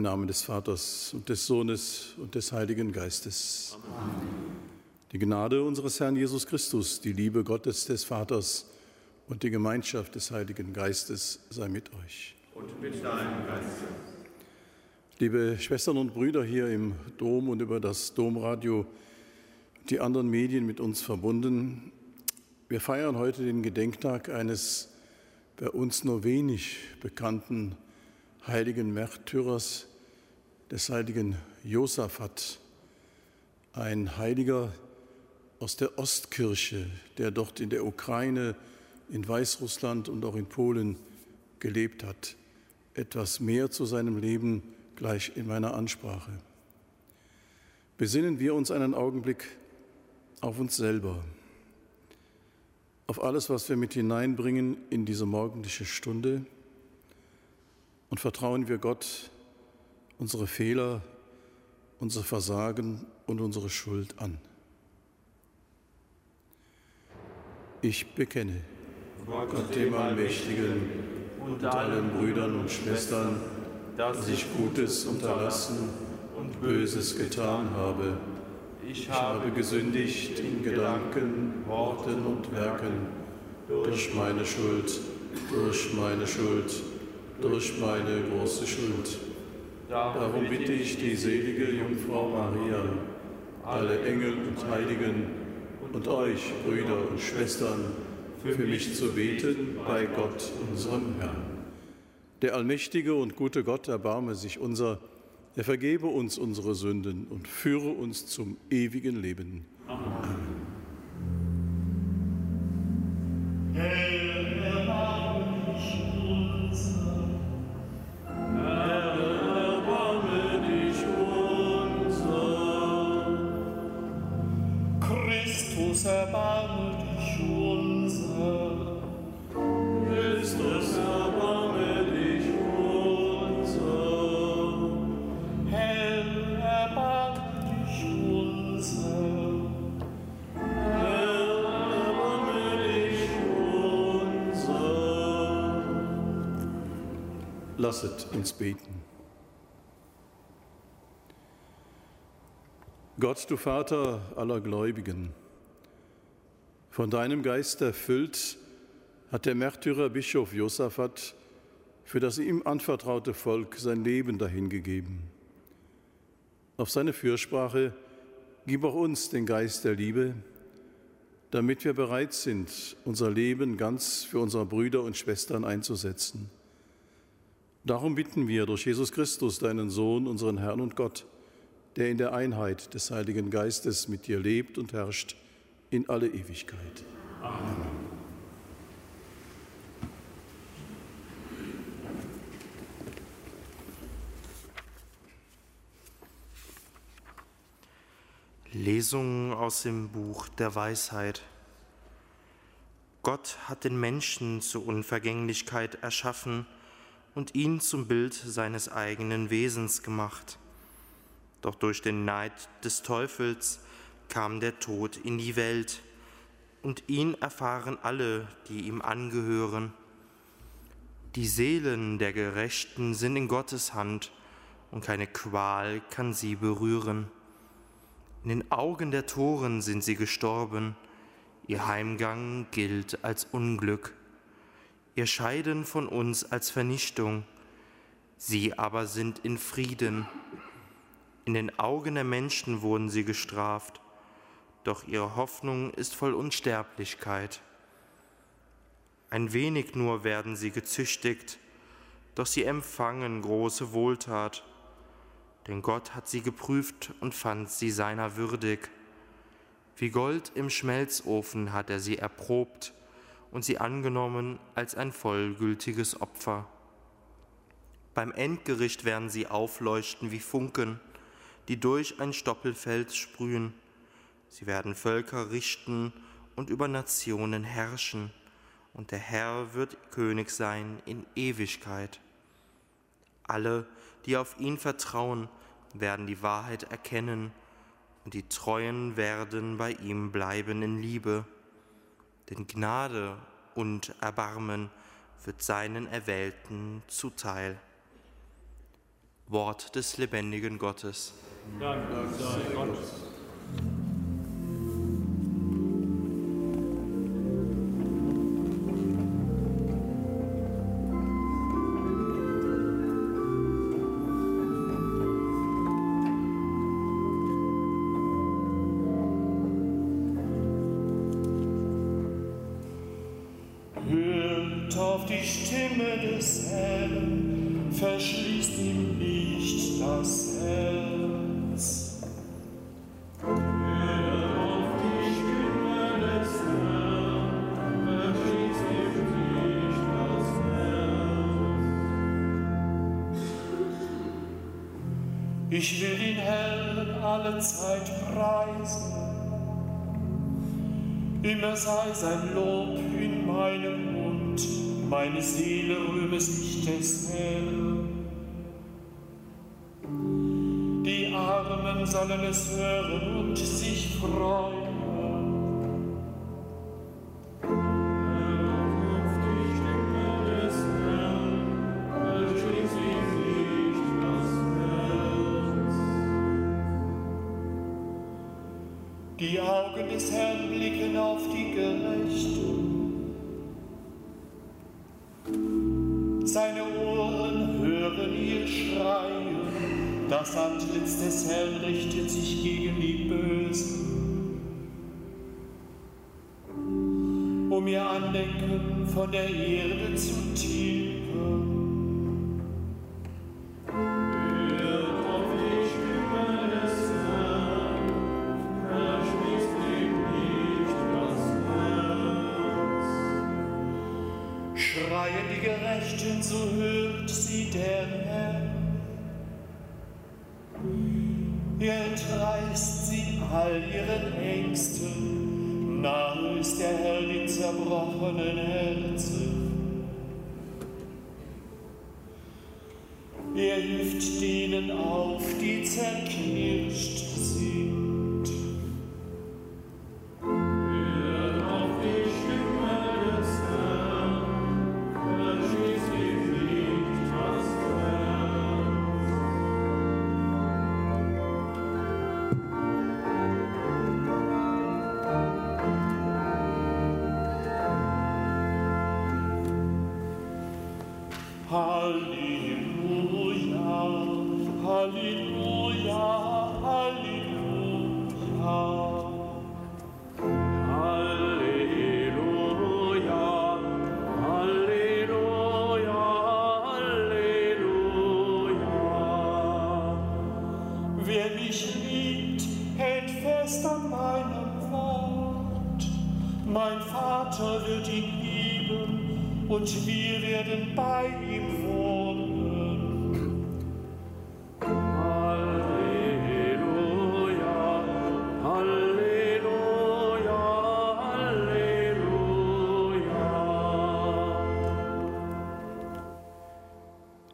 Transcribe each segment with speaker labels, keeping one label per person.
Speaker 1: Im Namen des Vaters und des Sohnes und des Heiligen Geistes. Amen. Die Gnade unseres Herrn Jesus Christus, die Liebe Gottes des Vaters und die Gemeinschaft des Heiligen Geistes sei mit euch.
Speaker 2: Und mit deinem Geist.
Speaker 1: Liebe Schwestern und Brüder hier im Dom und über das Domradio, die anderen Medien mit uns verbunden, wir feiern heute den Gedenktag eines bei uns nur wenig bekannten heiligen Märtyrers, des heiligen Josaphat, ein Heiliger aus der Ostkirche, der dort in der Ukraine, in Weißrussland und auch in Polen gelebt hat. Etwas mehr zu seinem Leben gleich in meiner Ansprache. Besinnen wir uns einen Augenblick auf uns selber auf alles, was wir mit hineinbringen in diese morgendliche Stunde und vertrauen wir Gott unsere Fehler, unser Versagen und unsere Schuld an. Ich bekenne Gott dem Allmächtigen und allen Brüdern und Schwestern, dass ich Gutes unterlassen und Böses getan habe ich habe gesündigt in Gedanken, Worten und Werken, durch meine Schuld, durch meine Schuld, durch meine große Schuld. Darum bitte ich die selige Jungfrau Maria, alle Engel und Heiligen und euch, Brüder und Schwestern, für mich zu beten bei Gott, unserem Herrn. Der allmächtige und gute Gott erbarme sich unser er vergebe uns unsere Sünden und führe uns zum ewigen Leben. Amen. Beten. Gott, du Vater aller Gläubigen, von deinem Geist erfüllt, hat der Märtyrer Bischof Josaphat für das ihm anvertraute Volk sein Leben dahingegeben. Auf seine Fürsprache gib auch uns den Geist der Liebe, damit wir bereit sind, unser Leben ganz für unsere Brüder und Schwestern einzusetzen. Darum bitten wir durch Jesus Christus, deinen Sohn, unseren Herrn und Gott, der in der Einheit des Heiligen Geistes mit dir lebt und herrscht in alle Ewigkeit. Amen.
Speaker 3: Lesung aus dem Buch der Weisheit. Gott hat den Menschen zur Unvergänglichkeit erschaffen und ihn zum Bild seines eigenen Wesens gemacht. Doch durch den Neid des Teufels kam der Tod in die Welt, und ihn erfahren alle, die ihm angehören. Die Seelen der Gerechten sind in Gottes Hand, und keine Qual kann sie berühren. In den Augen der Toren sind sie gestorben, ihr Heimgang gilt als Unglück, ihr Scheiden von uns als Vernichtung, sie aber sind in Frieden. In den Augen der Menschen wurden sie gestraft, doch ihre Hoffnung ist voll Unsterblichkeit. Ein wenig nur werden sie gezüchtigt, doch sie empfangen große Wohltat denn Gott hat sie geprüft und fand sie seiner würdig. Wie Gold im Schmelzofen hat er sie erprobt und sie angenommen als ein vollgültiges Opfer. Beim Endgericht werden sie aufleuchten wie Funken, die durch ein Stoppelfeld sprühen. Sie werden Völker richten und über Nationen herrschen, und der Herr wird König sein in Ewigkeit. Alle, die auf ihn vertrauen, werden die Wahrheit erkennen und die Treuen werden bei ihm bleiben in Liebe. Denn Gnade und Erbarmen wird seinen Erwählten zuteil. Wort des lebendigen Gottes.
Speaker 4: Dank sei Gott. Ich will den Herrn alle Zeit preisen. Immer sei sein Lob in meinem Mund, meine Seele rühme sich des Herrn. Die Armen sollen es hören und sich freuen. Augen des Herrn blicken auf die Gerechten. Seine Ohren hören ihr Schreien. Das Antlitz des Herrn richtet sich gegen die Bösen. Um ihr Andenken von der Erde zu tilgen. Entreißt sie all ihren Ängsten. Nahe ist der Herr den zerbrochenen Herzen. Er hilft denen auf, die zerknirscht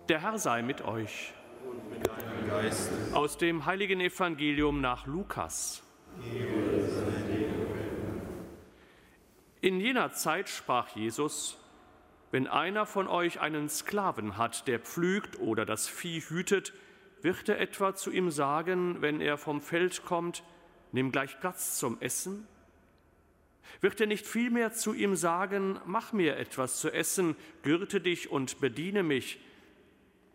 Speaker 2: Der Herr sei mit euch. Aus dem heiligen Evangelium nach Lukas. In jener Zeit sprach Jesus, wenn einer von euch einen Sklaven hat, der pflügt oder das Vieh hütet, wird er etwa zu ihm sagen, wenn er vom Feld kommt, nimm gleich Platz zum Essen? Wird er nicht vielmehr zu ihm sagen, mach mir etwas zu essen, gürte dich und bediene mich,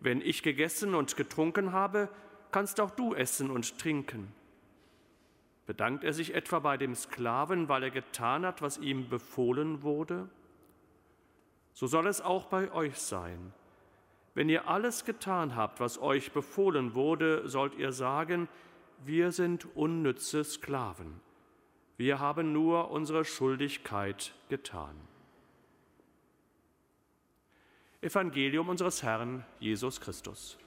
Speaker 2: wenn ich gegessen und getrunken habe, kannst auch du essen und trinken. Bedankt er sich etwa bei dem Sklaven, weil er getan hat, was ihm befohlen wurde? So soll es auch bei euch sein. Wenn ihr alles getan habt, was euch befohlen wurde, sollt ihr sagen, wir sind unnütze Sklaven. Wir haben nur unsere Schuldigkeit getan. Evangelium unseres Herrn Jesus Christus.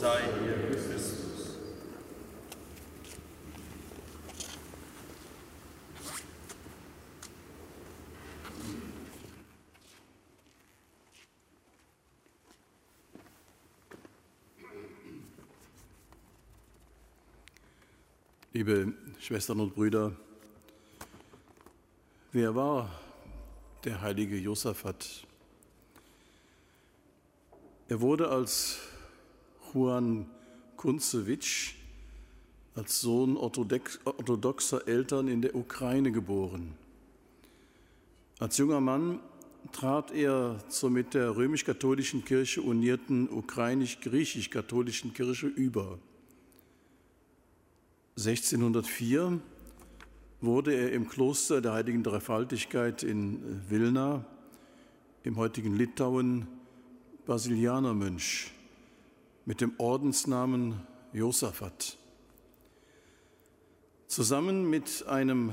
Speaker 3: Sei dir Christus.
Speaker 1: Liebe Schwestern und Brüder, wer war der heilige Josaphat? Er wurde als Juan Kunzewitsch als Sohn orthodoxer Eltern in der Ukraine geboren. Als junger Mann trat er zur mit der römisch-katholischen Kirche unierten ukrainisch-griechisch-katholischen Kirche über. 1604 wurde er im Kloster der Heiligen Dreifaltigkeit in Wilna, im heutigen Litauen, Basilianermönch mit dem Ordensnamen Josaphat. Zusammen mit einem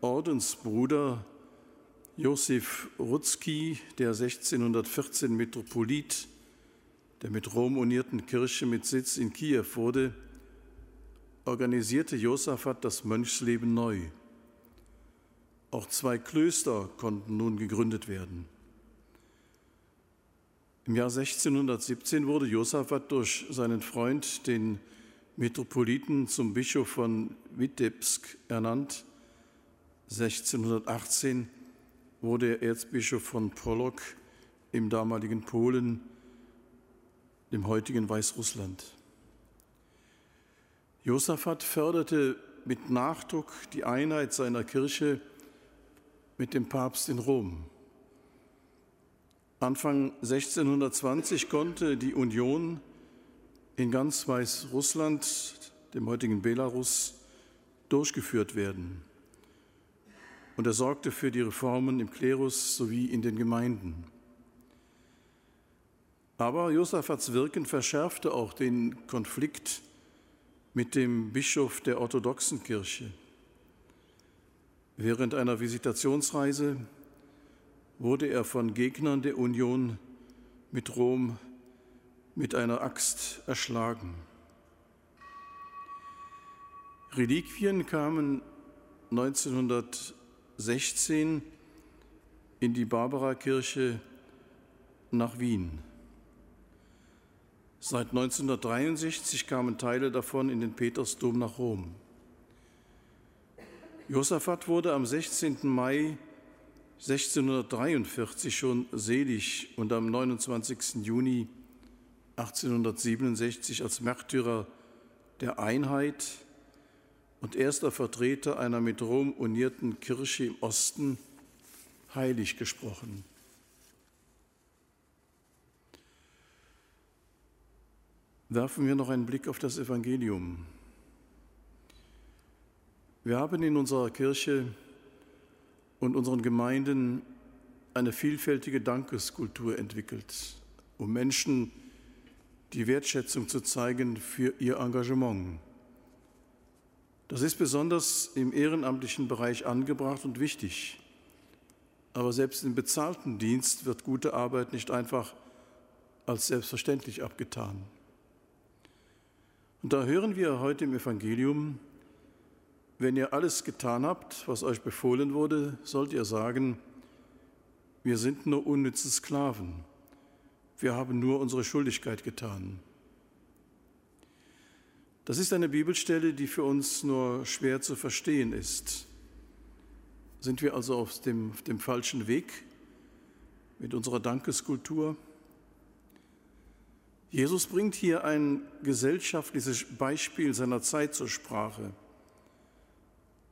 Speaker 1: Ordensbruder Josef Rutzki, der 1614 Metropolit der mit Rom unierten Kirche mit Sitz in Kiew wurde, organisierte Josaphat das Mönchsleben neu. Auch zwei Klöster konnten nun gegründet werden. Im Jahr 1617 wurde Josaphat durch seinen Freund, den Metropoliten zum Bischof von Witebsk ernannt. 1618 wurde er Erzbischof von Polok im damaligen Polen, dem heutigen Weißrussland. Josaphat förderte mit Nachdruck die Einheit seiner Kirche mit dem Papst in Rom. Anfang 1620 konnte die Union in ganz Weißrussland, dem heutigen Belarus, durchgeführt werden. Und er sorgte für die Reformen im Klerus sowie in den Gemeinden. Aber Josaphats Wirken verschärfte auch den Konflikt mit dem Bischof der orthodoxen Kirche. Während einer Visitationsreise wurde er von Gegnern der Union mit Rom mit einer Axt erschlagen. Reliquien kamen 1916 in die Barbarakirche nach Wien. Seit 1963 kamen Teile davon in den Petersdom nach Rom. Josaphat wurde am 16. Mai 1643 schon selig und am 29. Juni 1867 als Märtyrer der Einheit und erster Vertreter einer mit Rom unierten Kirche im Osten heilig gesprochen. Werfen wir noch einen Blick auf das Evangelium. Wir haben in unserer Kirche und unseren Gemeinden eine vielfältige Dankeskultur entwickelt, um Menschen die Wertschätzung zu zeigen für ihr Engagement. Das ist besonders im ehrenamtlichen Bereich angebracht und wichtig. Aber selbst im bezahlten Dienst wird gute Arbeit nicht einfach als selbstverständlich abgetan. Und da hören wir heute im Evangelium, wenn ihr alles getan habt, was euch befohlen wurde, sollt ihr sagen, wir sind nur unnütze Sklaven wir haben nur unsere Schuldigkeit getan. Das ist eine Bibelstelle, die für uns nur schwer zu verstehen ist. Sind wir also auf dem, auf dem falschen Weg mit unserer Dankeskultur? Jesus bringt hier ein gesellschaftliches Beispiel seiner Zeit zur Sprache,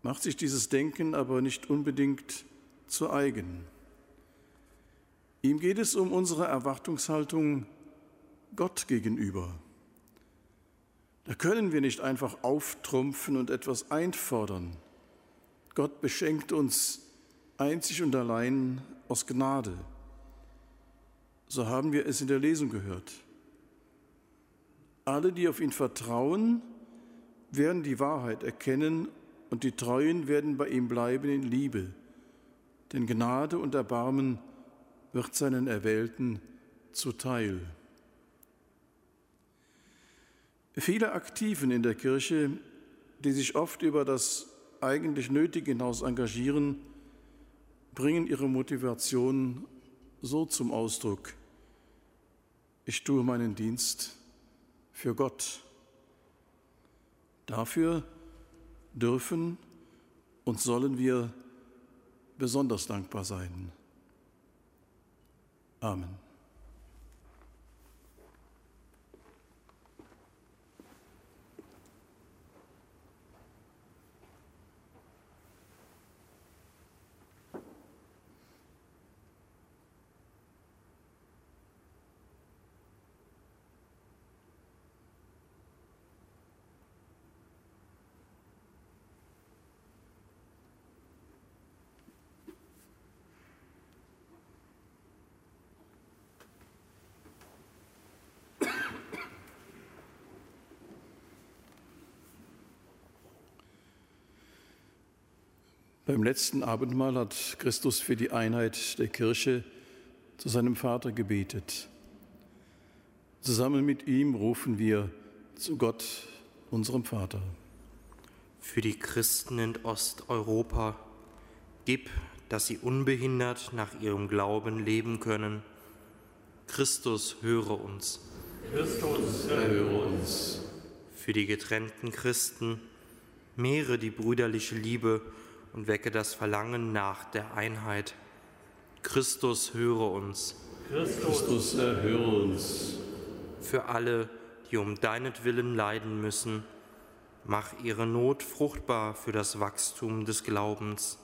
Speaker 1: macht sich dieses Denken aber nicht unbedingt zu eigen. Ihm geht es um unsere Erwartungshaltung Gott gegenüber. Da können wir nicht einfach auftrumpfen und etwas einfordern. Gott beschenkt uns einzig und allein aus Gnade. So haben wir es in der Lesung gehört. Alle, die auf ihn vertrauen, werden die Wahrheit erkennen und die Treuen werden bei ihm bleiben in Liebe. Denn Gnade und Erbarmen wird seinen Erwählten zuteil. Viele Aktiven in der Kirche, die sich oft über das eigentlich Nötige hinaus engagieren, bringen ihre Motivation so zum Ausdruck. Ich tue meinen Dienst für Gott. Dafür dürfen und sollen wir besonders dankbar sein. Amen. Beim letzten Abendmahl hat Christus für die Einheit der Kirche zu seinem Vater gebetet. Zusammen mit ihm rufen wir zu Gott, unserem Vater.
Speaker 3: Für die Christen in Osteuropa, gib, dass sie unbehindert nach ihrem Glauben leben können. Christus, höre uns.
Speaker 2: Christus, erhöre uns.
Speaker 3: Für die getrennten Christen, mehre die brüderliche Liebe und wecke das Verlangen nach der Einheit. Christus, höre uns.
Speaker 1: Christus, erhöre uns.
Speaker 3: Für alle, die um deinetwillen leiden müssen, mach ihre Not fruchtbar für das Wachstum des Glaubens.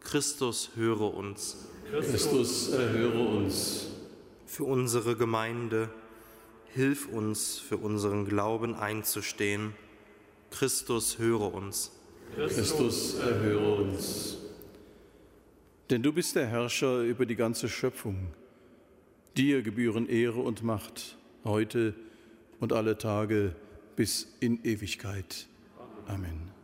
Speaker 3: Christus, höre uns.
Speaker 1: Christus, erhöre uns.
Speaker 3: Für unsere Gemeinde, hilf uns, für unseren Glauben einzustehen. Christus, höre uns.
Speaker 1: Christus, erhöre uns. Denn du bist der Herrscher über die ganze Schöpfung. Dir gebühren Ehre und Macht, heute und alle Tage bis in Ewigkeit. Amen.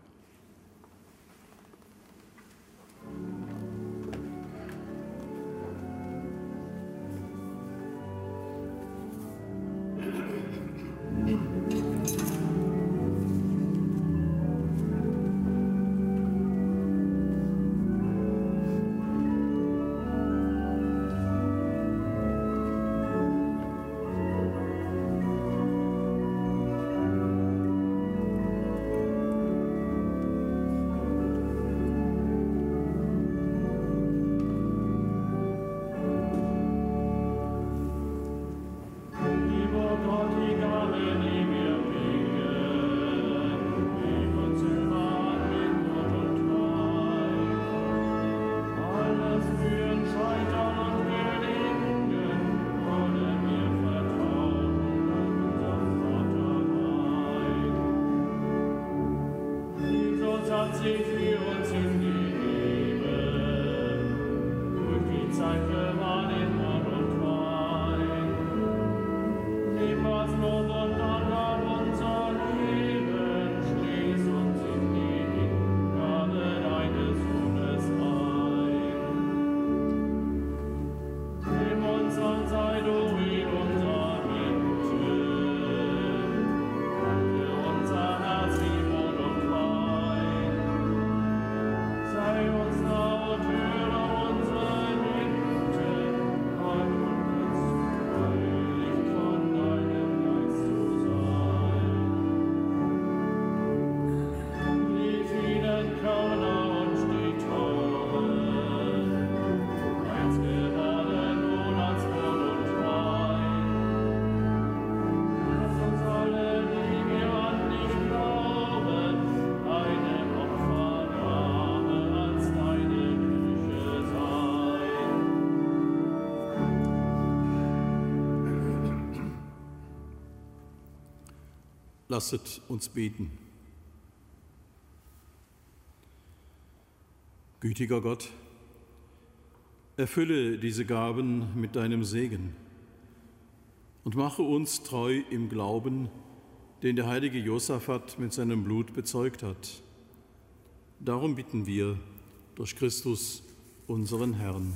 Speaker 1: Lasset uns beten. Gütiger Gott, erfülle diese Gaben mit deinem Segen und mache uns treu im Glauben, den der heilige Josaphat mit seinem Blut bezeugt hat. Darum bitten wir durch Christus, unseren Herrn.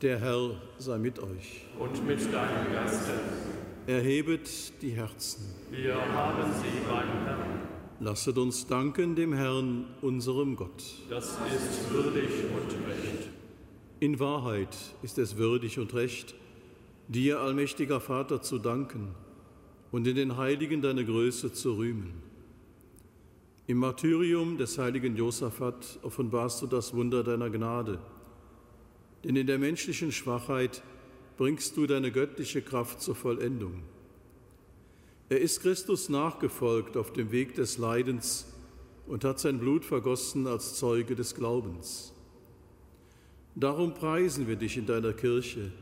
Speaker 1: Der Herr sei mit euch.
Speaker 2: Und mit deinem Geiste.
Speaker 1: Erhebet die Herzen.
Speaker 2: Wir haben sie beim Herrn.
Speaker 1: Lasset uns danken dem Herrn, unserem Gott.
Speaker 2: Das ist würdig und recht.
Speaker 1: In Wahrheit ist es würdig und recht, dir, allmächtiger Vater, zu danken und in den Heiligen deine Größe zu rühmen. Im Martyrium des heiligen Josaphat offenbarst du das Wunder deiner Gnade, denn in der menschlichen Schwachheit bringst du deine göttliche Kraft zur Vollendung. Er ist Christus nachgefolgt auf dem Weg des Leidens und hat sein Blut vergossen als Zeuge des Glaubens. Darum preisen wir dich in deiner Kirche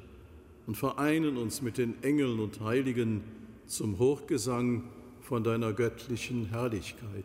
Speaker 1: und vereinen uns mit den Engeln und Heiligen zum Hochgesang von deiner göttlichen Herrlichkeit.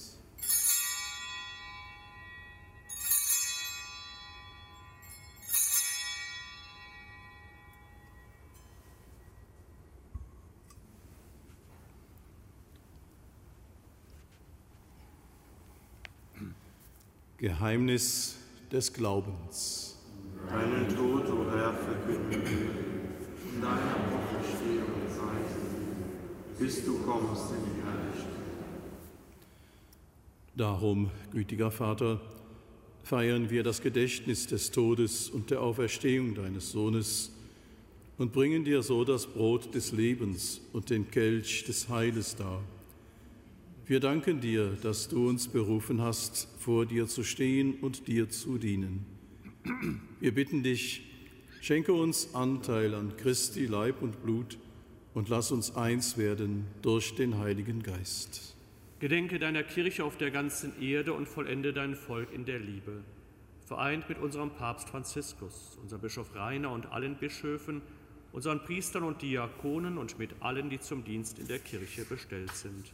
Speaker 1: Geheimnis des Glaubens.
Speaker 5: Deinen Tod, o oh Herr, verkünden wir, deiner Auferstehung sein, bis du kommst in die Herrlichkeit.
Speaker 1: Darum, gütiger Vater, feiern wir das Gedächtnis des Todes und der Auferstehung deines Sohnes und bringen dir so das Brot des Lebens und den Kelch des Heiles dar wir danken dir, dass du uns berufen hast, vor dir zu stehen und dir zu dienen. Wir bitten dich, schenke uns Anteil an Christi Leib und Blut und lass uns eins werden durch den Heiligen Geist.
Speaker 2: Gedenke deiner Kirche auf der ganzen Erde und vollende dein Volk in der Liebe. Vereint mit unserem Papst Franziskus, unserem Bischof Rainer und allen Bischöfen, unseren Priestern und Diakonen und mit allen, die zum Dienst in der Kirche bestellt sind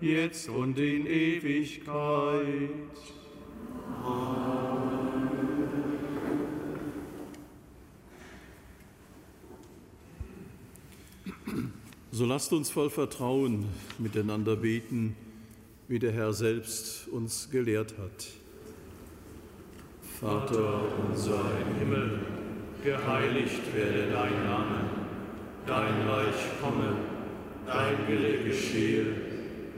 Speaker 1: jetzt und in Ewigkeit. So lasst uns voll Vertrauen miteinander beten, wie der Herr selbst uns gelehrt hat.
Speaker 4: Vater unser im Himmel, geheiligt werde dein Name, dein Reich komme, dein Wille geschehe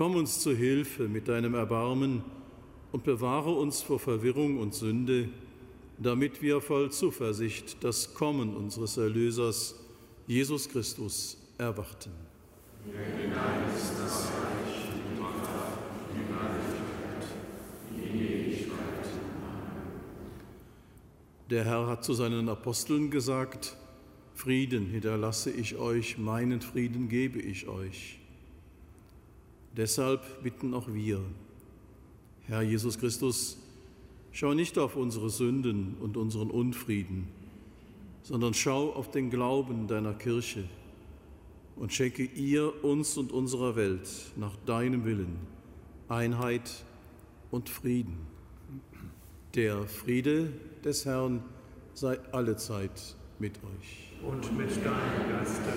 Speaker 1: Komm uns zu Hilfe mit deinem Erbarmen und bewahre uns vor Verwirrung und Sünde, damit wir voll Zuversicht das Kommen unseres Erlösers, Jesus Christus, erwarten. Der Herr hat zu seinen Aposteln gesagt, Frieden hinterlasse ich euch, meinen Frieden gebe ich euch. Deshalb bitten auch wir, Herr Jesus Christus, schau nicht auf unsere Sünden und unseren Unfrieden, sondern schau auf den Glauben deiner Kirche und schenke ihr, uns und unserer Welt nach deinem Willen Einheit und Frieden. Der Friede des Herrn sei allezeit mit euch.
Speaker 2: Und mit deinem Geiste.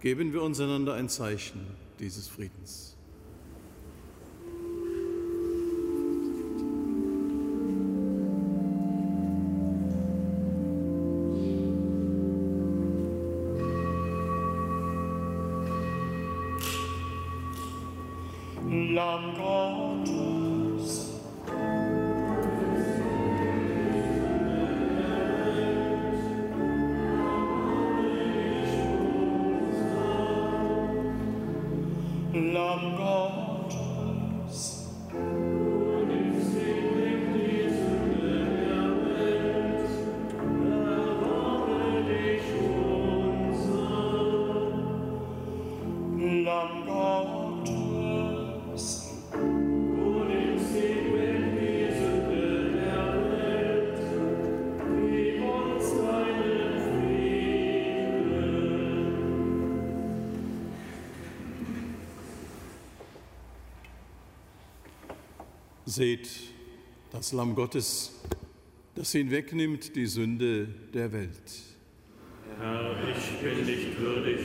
Speaker 1: Geben wir uns einander ein Zeichen dieses Friedens. Seht das Lamm Gottes, das hinwegnimmt die Sünde der Welt.
Speaker 2: Herr, ich bin nicht würdig,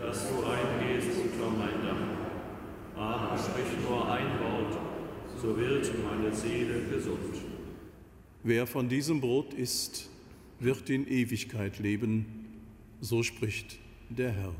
Speaker 2: dass du eingehst unter mein Dach. Aber sprich nur ein Wort, so wird meine Seele gesund.
Speaker 1: Wer von diesem Brot isst, wird in Ewigkeit leben, so spricht der Herr.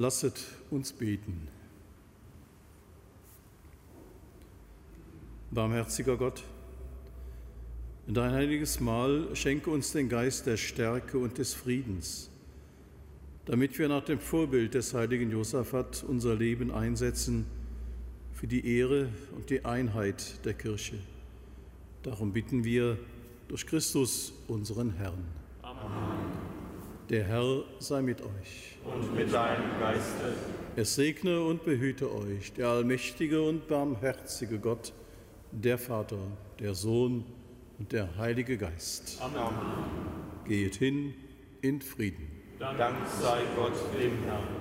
Speaker 1: Lasset uns beten. Barmherziger Gott, in dein heiliges Mahl schenke uns den Geist der Stärke und des Friedens, damit wir nach dem Vorbild des heiligen Josaphat unser Leben einsetzen für die Ehre und die Einheit der Kirche. Darum bitten wir durch Christus, unseren Herrn. Amen. Der Herr sei mit euch.
Speaker 5: Und mit deinem Geiste.
Speaker 1: Es segne und behüte euch der allmächtige und barmherzige Gott, der Vater, der Sohn und der Heilige Geist.
Speaker 5: Amen.
Speaker 1: Geht hin in Frieden.
Speaker 5: Dank sei Gott dem Herrn.